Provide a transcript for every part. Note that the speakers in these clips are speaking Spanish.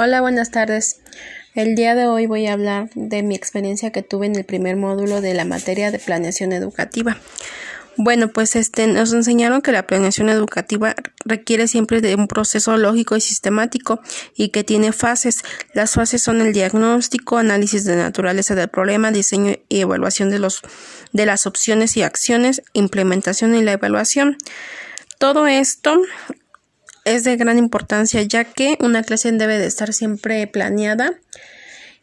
Hola, buenas tardes. El día de hoy voy a hablar de mi experiencia que tuve en el primer módulo de la materia de planeación educativa. Bueno, pues este nos enseñaron que la planeación educativa requiere siempre de un proceso lógico y sistemático y que tiene fases. Las fases son el diagnóstico, análisis de naturaleza del problema, diseño y evaluación de los de las opciones y acciones, implementación y la evaluación. Todo esto es de gran importancia ya que una clase debe de estar siempre planeada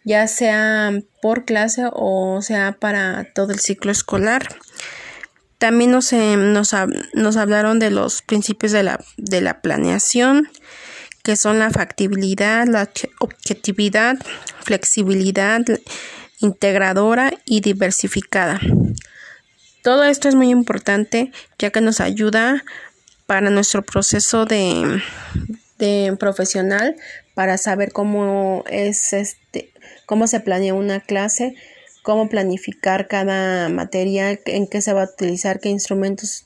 ya sea por clase o sea para todo el ciclo escolar. También nos, eh, nos, nos hablaron de los principios de la, de la planeación, que son la factibilidad, la objetividad, flexibilidad, integradora y diversificada. Todo esto es muy importante ya que nos ayuda para nuestro proceso de, de profesional para saber cómo es este cómo se planea una clase, cómo planificar cada materia, en qué se va a utilizar, qué instrumentos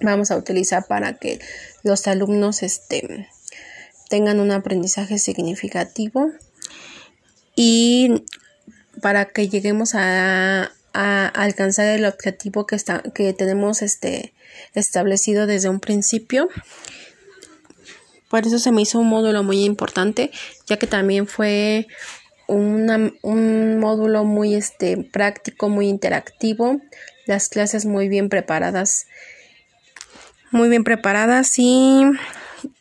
vamos a utilizar para que los alumnos este, tengan un aprendizaje significativo. Y para que lleguemos a, a alcanzar el objetivo que, está, que tenemos este, establecido desde un principio. Por eso se me hizo un módulo muy importante, ya que también fue un módulo muy este, práctico, muy interactivo, las clases muy bien preparadas, muy bien preparadas y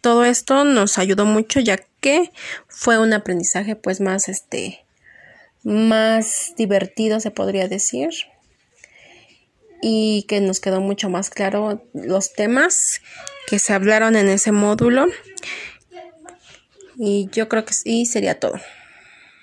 todo esto nos ayudó mucho ya que fue un aprendizaje pues más este más divertido se podría decir y que nos quedó mucho más claro los temas que se hablaron en ese módulo y yo creo que sí sería todo.